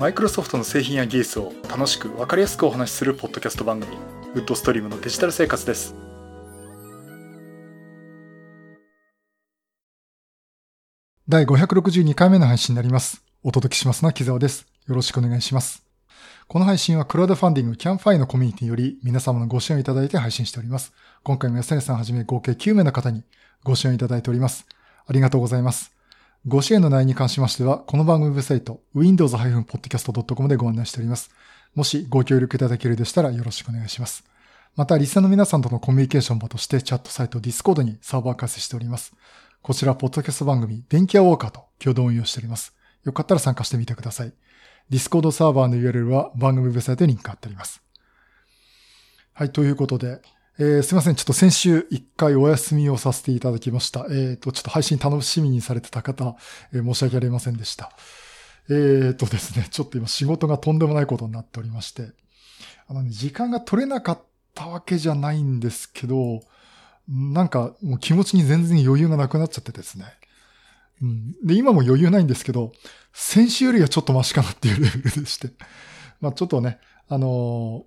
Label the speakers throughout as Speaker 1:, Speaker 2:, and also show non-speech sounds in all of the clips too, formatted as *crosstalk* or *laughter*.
Speaker 1: マイクロソフトの製品や技術を楽しく分かりやすくお話しするポッドキャスト番組ウッドストリームのデジタル生活です。
Speaker 2: 第562回目の配信になります。お届けしますのは木澤です。よろしくお願いします。この配信はクラウドファンディングキャンファイのコミュニティより皆様のご支援をいただいて配信しております。今回も安根さんはじめ合計9名の方にご支援いただいております。ありがとうございます。ご支援の内容に関しましては、この番組ウェブサイト、windows-podcast.com でご案内しております。もしご協力いただけるでしたらよろしくお願いします。また、リスナーの皆さんとのコミュニケーション場としてチャットサイト Discord にサーバー開設しております。こちら、ポッドキャスト番組、電気屋ウォーカーと共同運用しております。よかったら参加してみてください。Discord サーバーの URL は番組ウェブサイトにリンク貼ってあります。はい、ということで、えー、すいません。ちょっと先週一回お休みをさせていただきました。えっ、ー、と、ちょっと配信楽しみにされてた方、えー、申し訳ありませんでした。えっ、ー、とですね、ちょっと今仕事がとんでもないことになっておりまして、あのね、時間が取れなかったわけじゃないんですけど、なんかもう気持ちに全然余裕がなくなっちゃってですね。うん、で、今も余裕ないんですけど、先週よりはちょっとマシかなっていうレベルでして。まあちょっとね、あの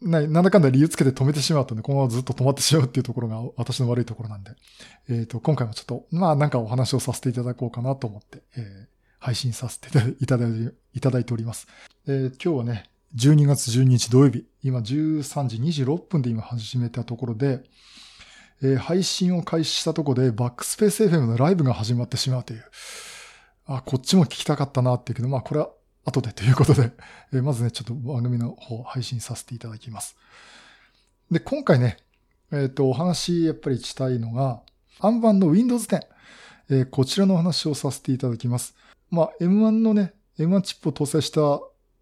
Speaker 2: な、んだかんだ理由つけて止めてしまうとね、このままずっと止まってしまうっていうところが私の悪いところなんで、えっ、ー、と、今回もちょっと、まあなんかお話をさせていただこうかなと思って、えー、配信させていただいて、いただいております。えー、今日はね、12月12日土曜日、今13時26分で今始めたところで、えー、配信を開始したところでバックスペース FM のライブが始まってしまうという、あ、こっちも聞きたかったなっていうけど、まあこれは後で *laughs* ということで、えまずね、ちょっと番組の方配信させていただきます。で、今回ね、えっ、ー、と、お話やっぱりしたいのが、暗版の Windows 10、えー、こちらのお話をさせていただきます。まあ、M1 のね、M1 チップを搭載した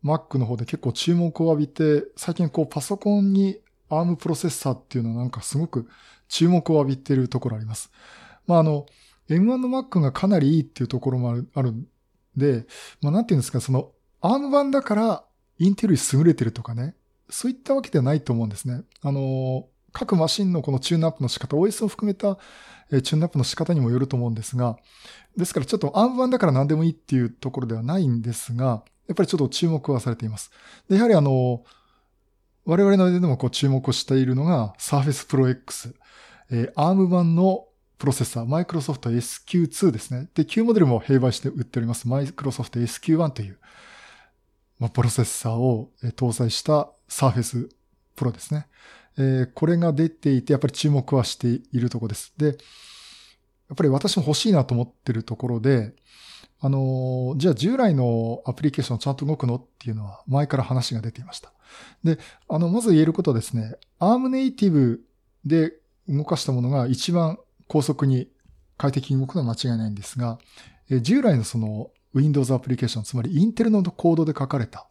Speaker 2: Mac の方で結構注目を浴びて、最近こうパソコンに ARM プロセッサーっていうのはなんかすごく注目を浴びてるところあります。まあ、あの、M1 の Mac がかなりいいっていうところもある、あるんで、まあ、なんていうんですか、その ARM 版だからインテルより優れてるとかね、そういったわけではないと思うんですね。あの、各マシンのこのチューンアップの仕方、OS を含めたチューンアップの仕方にもよると思うんですが、ですからちょっと ARM 版だから何でもいいっていうところではないんですが、やっぱりちょっと注目はされています。で、やはりあの、我々の間でもこう注目をしているのが Surface Pro X、えー、ARM 版のプロセッサー、マイクロソフト SQ2 ですね。で、旧モデルも併売して売っております。マイクロソフト SQ1 という、まあ、プロセッサーを搭載した Surface Pro ですね。えー、これが出ていて、やっぱり注目はしているところです。で、やっぱり私も欲しいなと思ってるところで、あのー、じゃあ従来のアプリケーションちゃんと動くのっていうのは前から話が出ていました。で、あの、まず言えることはですね、ARM ネイティブで動かしたものが一番高速に快適に動くのは間違いないんですが、え従来のその Windows アプリケーション、つまりインテルのコードで書かれた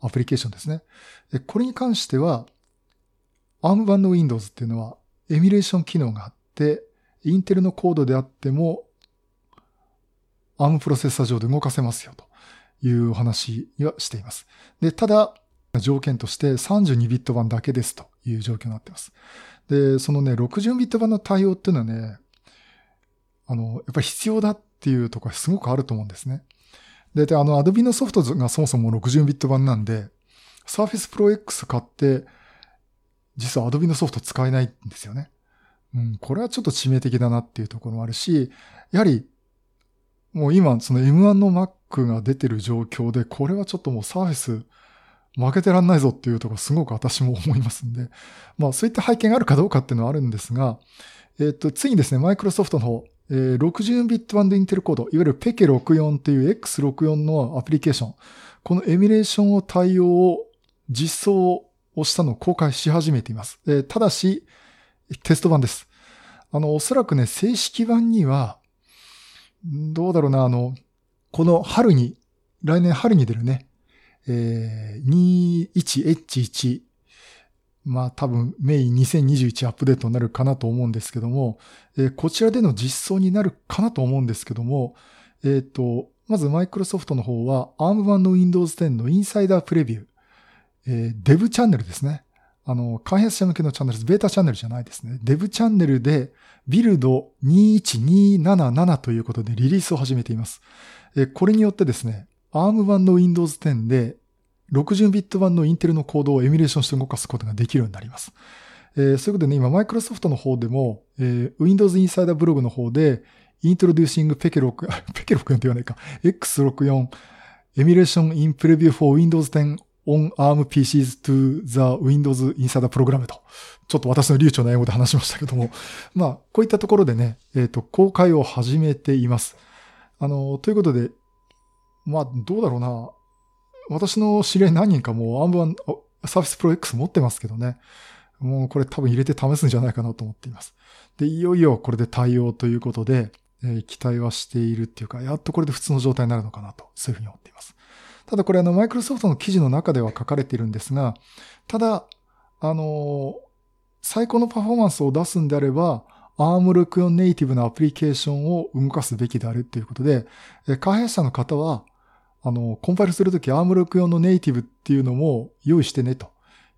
Speaker 2: アプリケーションですね。でこれに関しては、ARM 版の Windows っていうのはエミュレーション機能があって、インテルのコードであっても ARM プロセッサー上で動かせますよというお話はしています。で、ただ、条件として32ビット版だけですという状況になっています。で、そのね、60ビット版の対応っていうのはね、あの、やっぱり必要だっていうところがすごくあると思うんですね。で、あの、Adobe のソフトがそもそも60ビット版なんで、Surface Pro X 買って、実は Adobe のソフト使えないんですよね。うん、これはちょっと致命的だなっていうところもあるし、やはり、もう今、その M1 の Mac が出てる状況で、これはちょっともう Surface 負けてらんないぞっていうところすごく私も思いますんで、まあそういった背景があるかどうかっていうのはあるんですが、えっ、ー、と、次にですね、マイクロソフトの方、えー、60ビット版でインテルコード、いわゆる PEKE64 という X64 のアプリケーション、このエミュレーションを対応を実装をしたのを公開し始めています。えー、ただし、テスト版です。あの、おそらくね、正式版には、どうだろうな、あの、この春に、来年春に出るね、えー、21H1、まあ多分メイン2021アップデートになるかなと思うんですけども、えー、こちらでの実装になるかなと思うんですけども、えっ、ー、と、まずマイクロソフトの方は ARM 版の Windows 10のインサイダープレビュー、えー、デブチャンネルですね。あの、開発者向けのチャンネルです。ベータチャンネルじゃないですね。デブチャンネルでビルド21277ということでリリースを始めています。えこれによってですね、ARM 版の Windows 10で60ビット版のインテルのコードをエミュレーションして動かすことができるようになります。えー、そういうことでね、今、マイクロソフトの方でも、えー、Windows Insider ブログの方で、Introducing ペケ6、*laughs* ペケ64って言わないか、X64 Emulation in Preview for Windows 10 on ARM PCs to the Windows Insider Program と、ちょっと私の流暢な英語で話しましたけども、*laughs* まあ、こういったところでね、えっ、ー、と、公開を始めています。あの、ということで、まあ、どうだろうな。私の知り合い何人かもう ARM1、Surface Pro X 持ってますけどね。もうこれ多分入れて試すんじゃないかなと思っています。で、いよいよこれで対応ということで、えー、期待はしているっていうか、やっとこれで普通の状態になるのかなと、そういうふうに思っています。ただこれあの、マイクロソフトの記事の中では書かれているんですが、ただ、あのー、最高のパフォーマンスを出すんであれば、ARM64 ネイティブなアプリケーションを動かすべきであるっていうことで、開発者の方は、あの、コンパイルするとき ARM64 のネイティブっていうのも用意してねと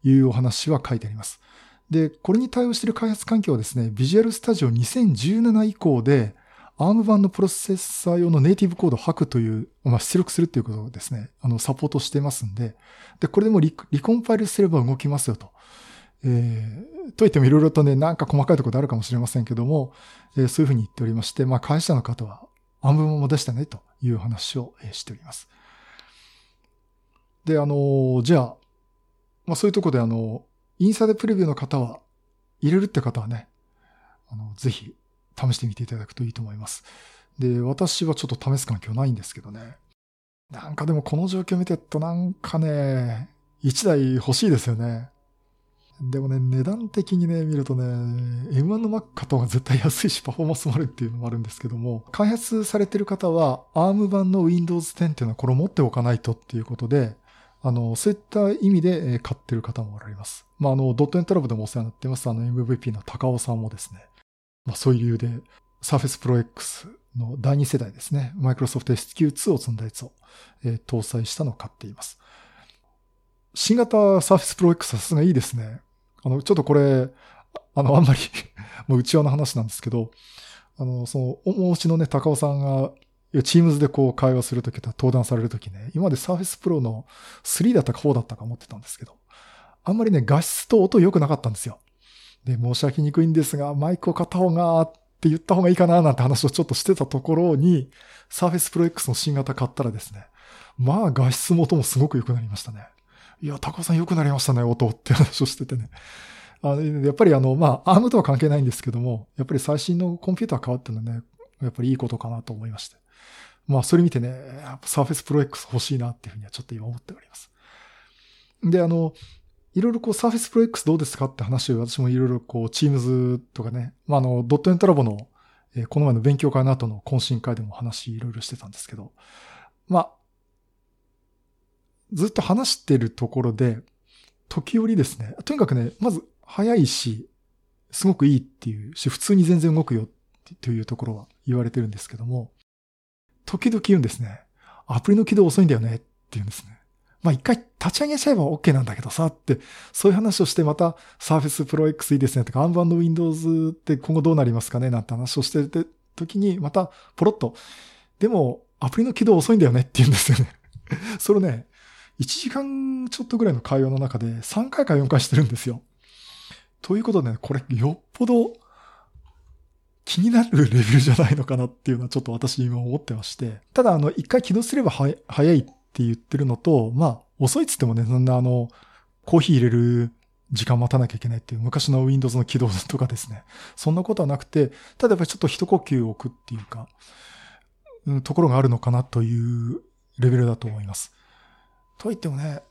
Speaker 2: いうお話は書いてあります。で、これに対応している開発環境はですね、Visual Studio 2017以降で、ARM 版のプロセッサー用のネイティブコードを吐くという、まあ、出力するっていうことをですね、あの、サポートしてますんで、で、これでもリリコンパイルすれば動きますよと。えー、と言ってもいろいろとね、なんか細かいところであるかもしれませんけども、えー、そういうふうに言っておりまして、まあ、会社の方は、ARM 版も出したねという話を、しております。で、あの、じゃあ、まあ、そういうとこであの、インサイドプレビューの方は、入れるって方はね、あの、ぜひ、試してみていただくといいと思います。で、私はちょっと試す環境ないんですけどね。なんかでもこの状況見てるとなんかね、1台欲しいですよね。でもね、値段的にね、見るとね、M1 の Mac 買った方が絶対安いし、パフォーマンスもあるっていうのもあるんですけども、開発されてる方は、ARM 版の Windows 10っていうのはこれを持っておかないとっていうことで、あの、そういった意味で買ってる方もおられます。まあ、あの、ドットエントラブでもお世話になってます、あの MVP の高尾さんもですね、まあ、そういう理由で Surface Pro X の第2世代ですね、Microsoft SQ2 を積んだやつを、えー、搭載したのを買っています。新型 Surface Pro X さすがいいですね。あの、ちょっとこれ、あの、あんまり *laughs* もう内輪の話なんですけど、あの、その、お持ちのね、高尾さんが、いや、チームズでこう会話するときと登壇されるときね、今まで Surface Pro の3だったか4だったか思ってたんですけど、あんまりね、画質と音良くなかったんですよ。で、申し訳にくいんですが、マイクを買った方が、って言った方がいいかななんて話をちょっとしてたところに、Surface Pro X の新型買ったらですね、まあ画質も音もすごく良くなりましたね。いや、高尾さん良くなりましたね、音って話をしててね。あのやっぱりあの、まあ、アームとは関係ないんですけども、やっぱり最新のコンピューター変わってのね、やっぱりいいことかなと思いまして。まあ、それ見てね、やっぱ Surface Pro X 欲しいなっていうふうにはちょっと今思っております。で、あの、いろいろこう Surface Pro X どうですかって話を私もいろいろこう Teams とかね、まあ、あの、ドットエントラボの、え、この前の勉強会の後の懇親会でも話いろいろしてたんですけど、まあ、ずっと話してるところで、時折ですね、とにかくね、まず早いし、すごくいいっていうし、普通に全然動くよっていうところは言われてるんですけども、時々言うんですね。アプリの起動遅いんだよねって言うんですね。まあ一回立ち上げちゃえば OK なんだけどさって、そういう話をしてまた Surface Pro X いいですねとか、アンバンド Windows って今後どうなりますかねなんて話をしてる時に、またポロッと、でもアプリの起動遅いんだよねって言うんですよね。*laughs* それね、1時間ちょっとぐらいの会話の中で3回か4回してるんですよ。ということでね、これよっぽど気になるレベルじゃないのかなっていうのはちょっと私今思ってまして。ただあの、一回起動すれば早いって言ってるのと、まあ、遅いっつってもね、そんなあの、コーヒー入れる時間待たなきゃいけないっていう昔の Windows の起動とかですね。そんなことはなくて、ただやっぱりちょっと一呼吸置くっていうか、うん、ところがあるのかなというレベルだと思います。と言ってもね、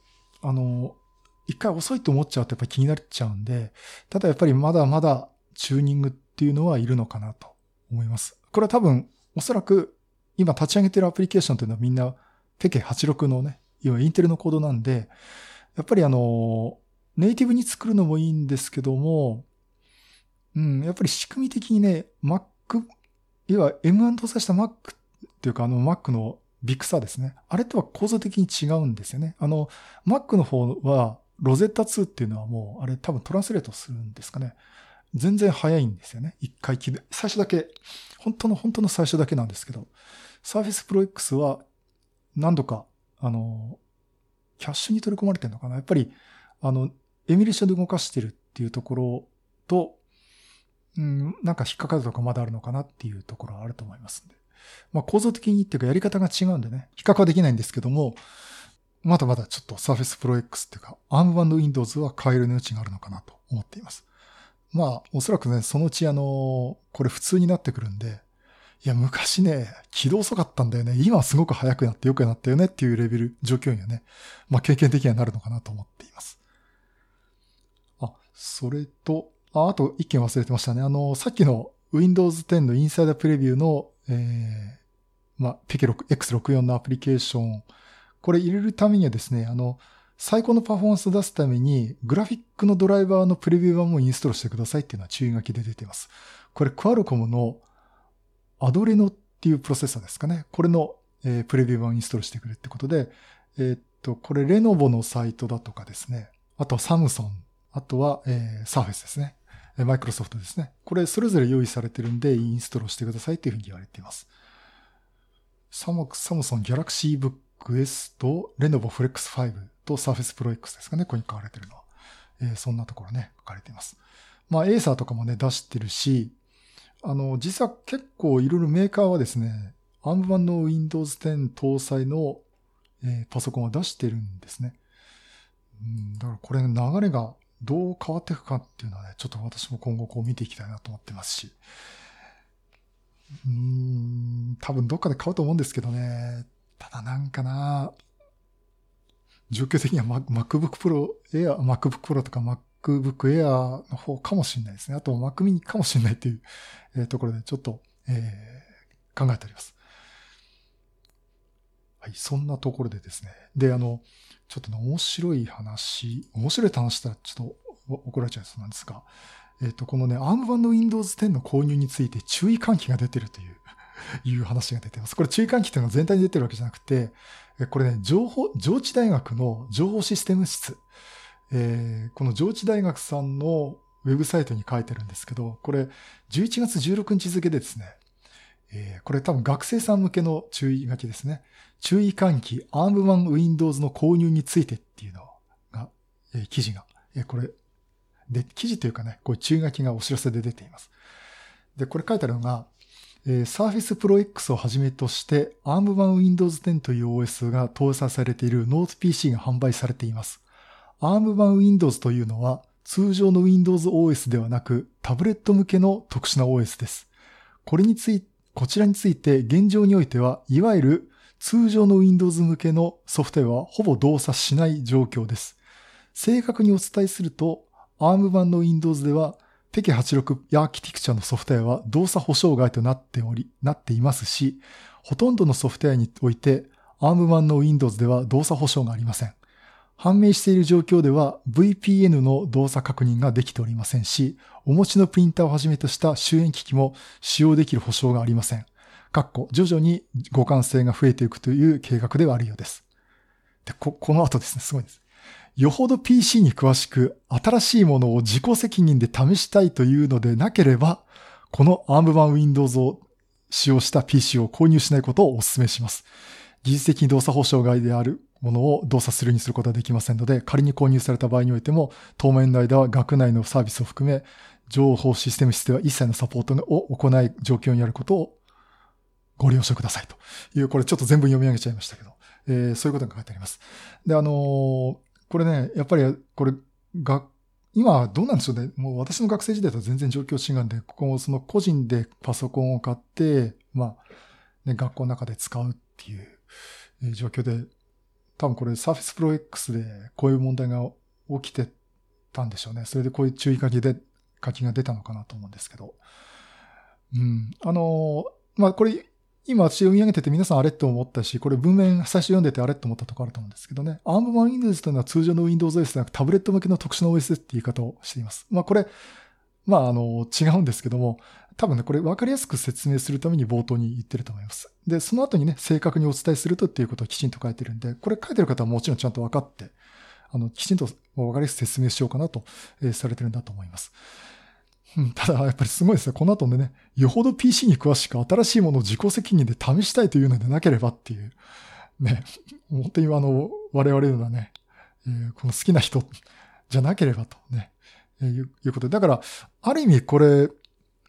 Speaker 2: あの、一回遅いと思っちゃうとやっぱり気になっちゃうんで、ただやっぱりまだまだチューニングってていうのはいるのかなと思います。これは多分、おそらく今立ち上げてるアプリケーションというのはみんなペケ86のね、要はインテルのコードなんで、やっぱりあの、ネイティブに作るのもいいんですけども、うん、やっぱり仕組み的にね、Mac、要は M1 搭載した Mac っていうかあの Mac の Big Sur ですね。あれとは構造的に違うんですよね。あの、Mac の方は、 Rosetta 2っていうのはもう、あれ多分トランスレートするんですかね。全然早いんですよね。一回起動、最初だけ、本当の本当の最初だけなんですけど、Surface Pro X は何度かあの、キャッシュに取り込まれてるのかなやっぱり、あの、エミュレーションで動かしてるっていうところと、うん、なんか引っかかるとかまだあるのかなっていうところはあると思いますんで。まあ構造的にっていうかやり方が違うんでね、比較はできないんですけども、まだまだちょっと Surface Pro X っていうか ARM Windows は変える余地があるのかなと思っています。まあ、おそらくね、そのうちあの、これ普通になってくるんで、いや、昔ね、起動遅かったんだよね。今はすごく速くなって良くなったよねっていうレベル、状況にはね、まあ経験的にはなるのかなと思っています。あ、それと、あ、あと一件忘れてましたね。あの、さっきの Windows 10のインサイダープレビューの、えー、まあ、ペケ X64 のアプリケーション、これ入れるためにはですね、あの、最高のパフォーマンスを出すために、グラフィックのドライバーのプレビュー版もインストールしてくださいっていうのは注意書きで出ています。これ、クアルコムのアドレノっていうプロセッサーですかね。これの、えー、プレビュー版をインストールしてくれってことで、えー、っと、これ、レノボのサイトだとかですね。あとはサムソン。あとは、えー、サーフェスですね。マイクロソフトですね。これ、それぞれ用意されてるんで、インストールしてくださいっていうふうに言われています。サムサムソンギャラクシーブックク S とレノボフレックス5と Surface Pro X ですかね、ここに書かれてるのは。えー、そんなところね、書かれています。まあ、エーサーとかもね、出してるし、あの、実は結構いろいろメーカーはですね、ARM 版の Windows 10搭載の、えー、パソコンを出してるんですね。うん、だからこれ、の流れがどう変わっていくかっていうのはね、ちょっと私も今後こう見ていきたいなと思ってますし。うーん、多分どっかで買うと思うんですけどね。ただなんかな、状況的には MacBook Pro Air、MacBook Pro とか MacBook Air の方かもしれないですね。あと Mac mini かもしれないという、えー、ところでちょっと、えー、考えております。はい、そんなところでですね。で、あの、ちょっとね、面白い話、面白い話したらちょっと怒られちゃいそうなんですが、えっ、ー、と、このね、ARM 版の Windows 10の購入について注意喚起が出てるといういう話が出てます。これ注意喚起というのは全体に出てるわけじゃなくて、これね、情報、上智大学の情報システム室、えー、この上智大学さんのウェブサイトに書いてるんですけど、これ11月16日付でですね、えー、これ多分学生さん向けの注意書きですね。注意喚起 ARM1 Windows の購入についてっていうのが、えー、記事が、えー、これ、で、記事というかね、こう注意書きがお知らせで出ています。で、これ書いてあるのが、えー、Surface Pro X をはじめとして ARM 版 Windows 10という OS が搭載されている Note PC が販売されています。ARM 版 Windows というのは通常の Windows OS ではなくタブレット向けの特殊な OS です。これについ、こちらについて現状においては、いわゆる通常の Windows 向けのソフトウェアはほぼ動作しない状況です。正確にお伝えすると、ARM 版の Windows ではペケ86やアーキティクチャのソフトウェアは動作保障外となっており、なっていますし、ほとんどのソフトウェアにおいて ARM 版の Windows では動作保障がありません。判明している状況では VPN の動作確認ができておりませんし、お持ちのプリンターをはじめとした終焉機器も使用できる保証がありません。かっこ、徐々に互換性が増えていくという計画ではあるようです。で、こ、この後ですね、すごいです。よほど PC に詳しく新しいものを自己責任で試したいというのでなければ、この ARM 版 Windows を使用した PC を購入しないことをお勧めします。技術的に動作保障外であるものを動作するにすることはできませんので、仮に購入された場合においても、当面の間は学内のサービスを含め、情報システム室では一切のサポートを行い状況にあることをご了承くださいという、これちょっと全部読み上げちゃいましたけど、えー、そういうことが書いてあります。で、あのー、これね、やっぱり、これ、が、今どうなんでしょうね。もう私の学生時代と全然状況違うんで、ここもその個人でパソコンを買って、まあ、ね、学校の中で使うっていう状況で、多分これ Surface Pro X でこういう問題が起きてたんでしょうね。それでこういう注意書きで、書きが出たのかなと思うんですけど。うん。あの、まあ、これ今私読み上げてて皆さんあれって思ったし、これ文面最初読んでてあれって思ったとこあると思うんですけどね。ARM 版 Windows というのは通常の Windows OS ではなくタブレット向けの特殊な OS って言い方をしています。まあこれ、まああの、違うんですけども、多分ね、これ分かりやすく説明するために冒頭に言ってると思います。で、その後にね、正確にお伝えするとっていうことをきちんと書いてるんで、これ書いてる方はもちろんちゃんと分かって、あの、きちんと分かりやすく説明しようかなと、えー、されてるんだと思います。うん、ただ、やっぱりすごいですね。この後でね、よほど PC に詳しく新しいものを自己責任で試したいというのでなければっていう、ね、本当にあの、我々のようなね、え、この好きな人じゃなければとね、え、いうことで。だから、ある意味これ、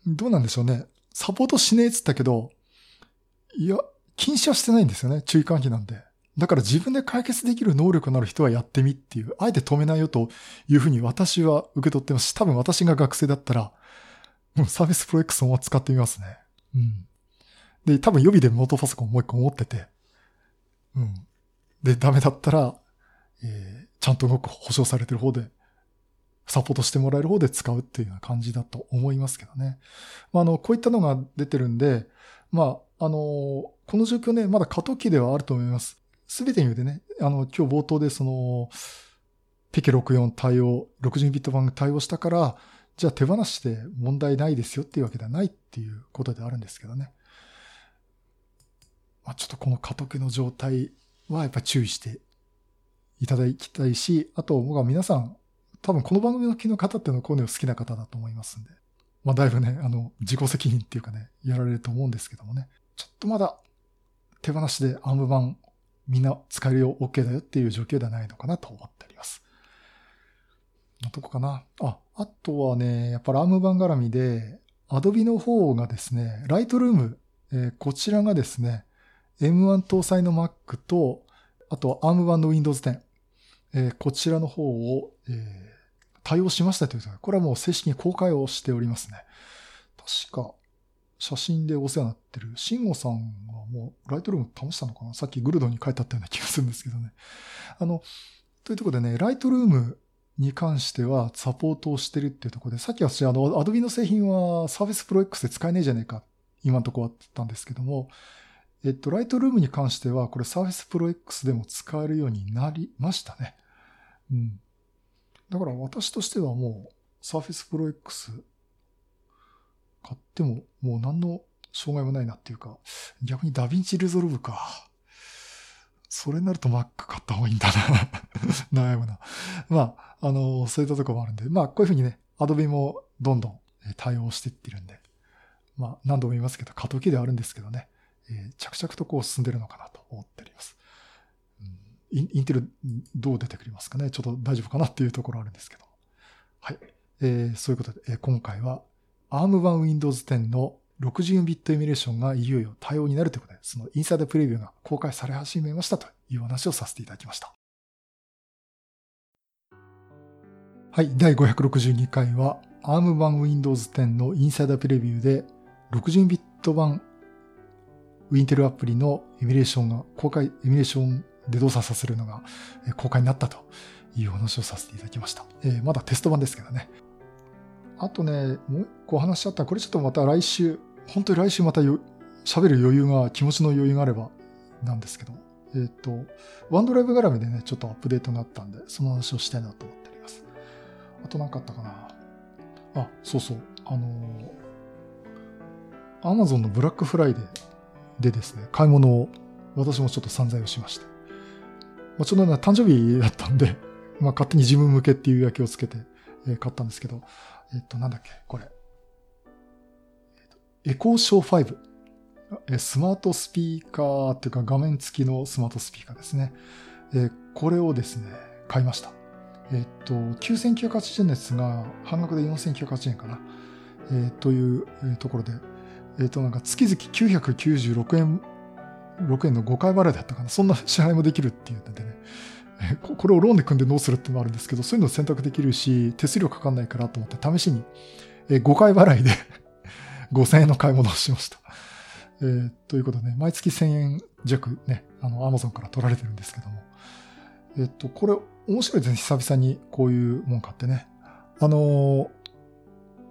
Speaker 2: どうなんでしょうね。サポートしねえっつったけど、いや、禁止はしてないんですよね。注意喚起なんで。だから自分で解決できる能力のある人はやってみっていう、あえて止めないよというふうに私は受け取ってますし、多分私が学生だったら、もうサービスプロ X を使ってみますね。うん。で、多分予備でノートパソコンもう一個持ってて、うん。で、ダメだったら、えー、ちゃんと動く保証されてる方で、サポートしてもらえる方で使うっていうような感じだと思いますけどね。まあ、あの、こういったのが出てるんで、まあ、あの、この状況ね、まだ過渡期ではあると思います。すべてにおいてね、あの、今日冒頭でその、ペケ64対応、60ビット版対応したから、じゃあ手放して問題ないですよっていうわけではないっていうことであるんですけどね。まあ、ちょっとこの過渡期の状態はやっぱ注意していただきたいし、あと僕は皆さん、多分この番組の機の方っていうのはこういうの好きな方だと思いますんで、まあだいぶね、あの、自己責任っていうかね、やられると思うんですけどもね、ちょっとまだ手放しでアーム版みんな使えるよ、OK だよっていう状況ではないのかなと思っております。どこかなあ、あとはね、やっぱラーム版絡みで、Adobe の方がですね、ライトルーム、えー、こちらがですね、M1 搭載の Mac と、あとは ARM 版の Windows 10、えー、こちらの方を、えー、対応しましたということで、これはもう正式に公開をしておりますね。確か、写真でお世話になってる、慎吾さんはもうライトルーム試したのかな？さっきグルドに書いてあったような気がするんですけどね。あの、というところでね、ライトルームに関してはサポートをしてるっていうところで、さっき私、あの、アドビの製品は Surface Pro X で使えねえじゃねえか、今のところあったんですけども、えっと、ライトルームに関しては、これ Surface Pro X でも使えるようになりましたね。うん。だから私としてはもう Surface Pro X 買ってももう何の障害もないなっていうか、逆に DaVinci Resolve か。それになると Mac 買った方がいいんだな *laughs* 悩むな。まあ、あの、そういったところもあるんで、まあ、こういうふうにね、Adobe もどんどん対応していってるんで、まあ、何度も言いますけど、過渡期ではあるんですけどね、えー、着々とこう進んでるのかなと思っております。インインテルどう出てくりますかねちょっと大丈夫かなっていうところあるんですけど。はい。えー、そういうことで、えー、今回は ARM 版 Windows 10の64ビットエミュレーションがいよいよ対応になるということで、そのインサイドプレビューが公開され始めましたという話をさせていただきました。はい、第562回は ARM 版 Windows 10のインサイダープレビューで60ビット版 Wintel アプリのエミュレーションが公開、エミュレーションで動作させるのが公開になったという話をさせていただきました。えー、まだテスト版ですけどね。あとね、もう一個話しちゃった。これちょっとまた来週、本当に来週また喋る余裕が、気持ちの余裕があればなんですけど、えっ、ー、と、ワンドライブ絡みでね、ちょっとアップデートがあったんで、その話をしたいなと思っております。あと何かあったかな。あ、そうそう。あのアマゾンのブラックフライデーでですね、買い物を私もちょっと散財をしまして。まあ、ちょうどね、誕生日だったんで、まあ、勝手に自分向けっていう焼きをつけて、えー、買ったんですけど、えっと、なんだっけ、これ。エコーショー5。スマートスピーカーっていうか画面付きのスマートスピーカーですね。えこれをですね、買いました。えっと、9980円ですが、半額で4980円かな。え、というところで、えっと、なんか月々996円、6円の5回払いだったかな。そんな支払いもできるっていうのでね。*laughs* これをローンで組んでどうするってのもあるんですけど、そういうの選択できるし、手数料かかんないからと思って試しに、5回払いで *laughs* 5000円の買い物をしました。えー、ということで、ね、毎月1000円弱ね、あの、アマゾンから取られてるんですけども。えっと、これ、面白いですね。久々にこういうもん買ってね。あの、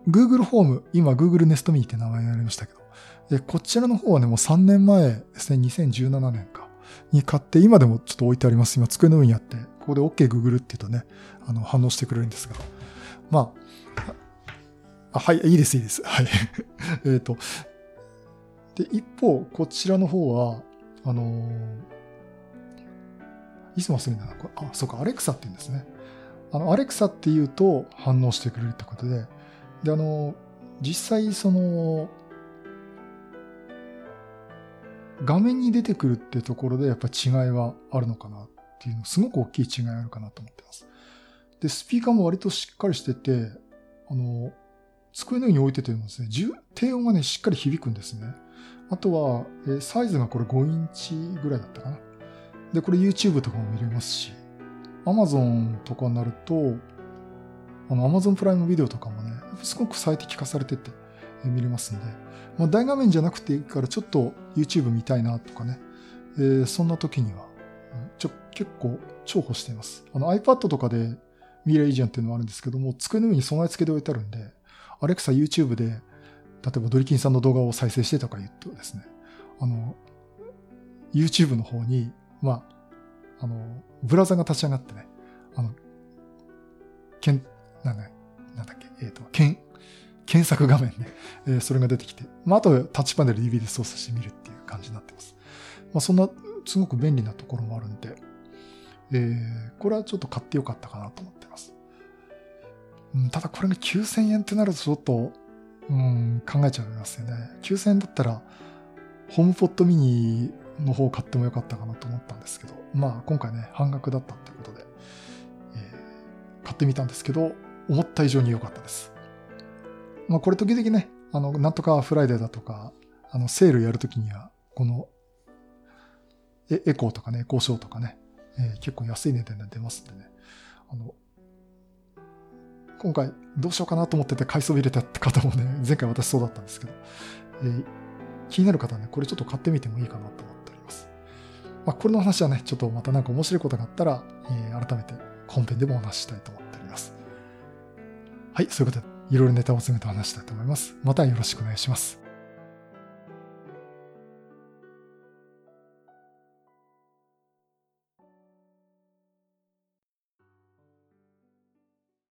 Speaker 2: Google ホーム、今 Google Nest Me って名前になりましたけど、こちらの方はね、もう3年前ですね、2017年か。に買って、今でもちょっと置いてあります。今机の上にあって、ここで OK Google って言うとね、あの、反応してくれるんですが。まあ、あはい、いいです、いいです。はい。*laughs* えっと、で、一方、こちらの方は、あのー、いつも忘れんだな。あ、そうか、アレクサって言うんですね。あの、アレクサって言うと反応してくれるってことで、で、あのー、実際その、画面に出てくるってところでやっぱ違いはあるのかなっていうの、すごく大きい違いあるかなと思ってます。で、スピーカーも割としっかりしてて、あの、机の上に置いててもですね、低音がね、しっかり響くんですね。あとは、えサイズがこれ5インチぐらいだったかな。で、これ YouTube とかも見れますし、Amazon とかになると、あの、Amazon プライムビデオとかもね、すごく最適化されてて、見れますんで、まあ、大画面じゃなくていいからちょっと YouTube 見たいなとかね、えー、そんな時には、ちょ、結構重宝しています。あの iPad とかでミイラエージェンっていうのもあるんですけども、机の上に備え付けで置いてあるんで、Alexa YouTube で、例えばドリキンさんの動画を再生してとか言うとですね、あの、YouTube の方に、まあ、あの、ブラウザが立ち上がってね、あの、けん、なんだ、なんだっけ、えっ、ー、と、けん、検索画面ね、えー、それが出てきて、まあ、あとタッチパネル指で操作してみるっていう感じになってます。まあ、そんな、すごく便利なところもあるんで、えー、これはちょっと買ってよかったかなと思ってます。うん、ただこれが9000円ってなるとちょっと、うん、考えちゃいますよね。9000円だったら、 HomePod mini の方を買ってもよかったかなと思ったんですけど、まあ今回ね、半額だったってことで、えー、買ってみたんですけど、思った以上に良かったです。まあこれ時々ね、あの、なんとかフライデーだとか、あの、セールやるときには、この、エエコーとかね、エコーショーとかね、えー、結構安い値段で出ますんでね、あの、今回どうしようかなと思ってて買いそびれたって方もね、前回私そうだったんですけど、えー、気になる方はね、これちょっと買ってみてもいいかなと思っております。まあ、これの話はね、ちょっとまたなんか面白いことがあったら、えー、改めて本編でもお話ししたいと思っております。はい、そういうことで、いろいろネタを詰めた話だと思います。またよろしくお願いします。